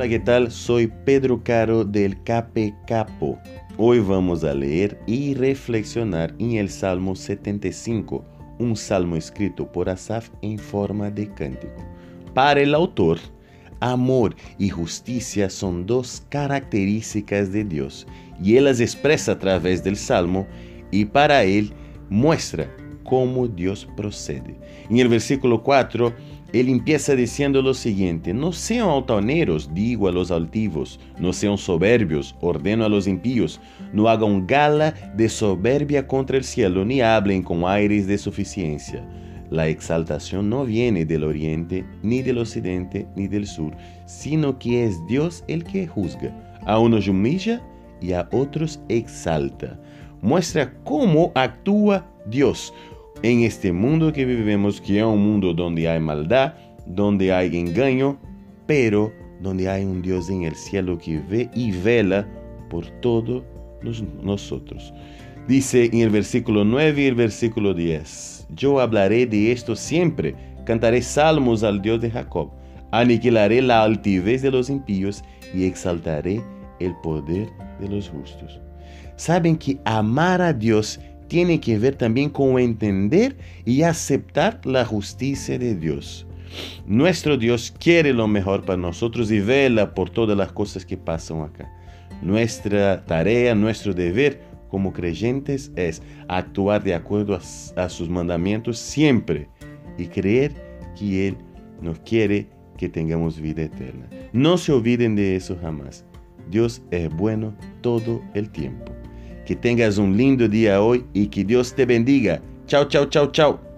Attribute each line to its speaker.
Speaker 1: Hola, ¿qué tal? Soy Pedro Caro del Cape Capo. Hoy vamos a leer y reflexionar en el Salmo 75, un salmo escrito por Asaf en forma de cántico. Para el autor, amor y justicia son dos características de Dios y Él las expresa a través del salmo y para Él muestra cómo Dios procede. En el versículo 4, Él empieza diciendo lo siguiente, no sean altaneros, digo a los altivos, no sean soberbios, ordeno a los impíos, no hagan gala de soberbia contra el cielo, ni hablen con aires de suficiencia. La exaltación no viene del oriente, ni del occidente, ni del sur, sino que es Dios el que juzga. A unos humilla y a otros exalta. Muestra cómo actúa Dios en este mundo que vivimos, que es un mundo donde hay maldad, donde hay engaño, pero donde hay un Dios en el cielo que ve y vela por todos nosotros. Dice en el versículo 9 y el versículo 10, yo hablaré de esto siempre, cantaré salmos al Dios de Jacob, aniquilaré la altivez de los impíos y exaltaré el poder de los justos. Saben que amar a Dios tiene que ver también con entender y aceptar la justicia de Dios. Nuestro Dios quiere lo mejor para nosotros y vela por todas las cosas que pasan acá. Nuestra tarea, nuestro deber como creyentes es actuar de acuerdo a, sus mandamientos siempre y creer que Él nos quiere que tengamos vida eterna. No se olviden de eso jamás. Dios es bueno todo el tiempo. Que tengas un lindo día hoy y que Dios te bendiga. Chao, chao, chao, chao.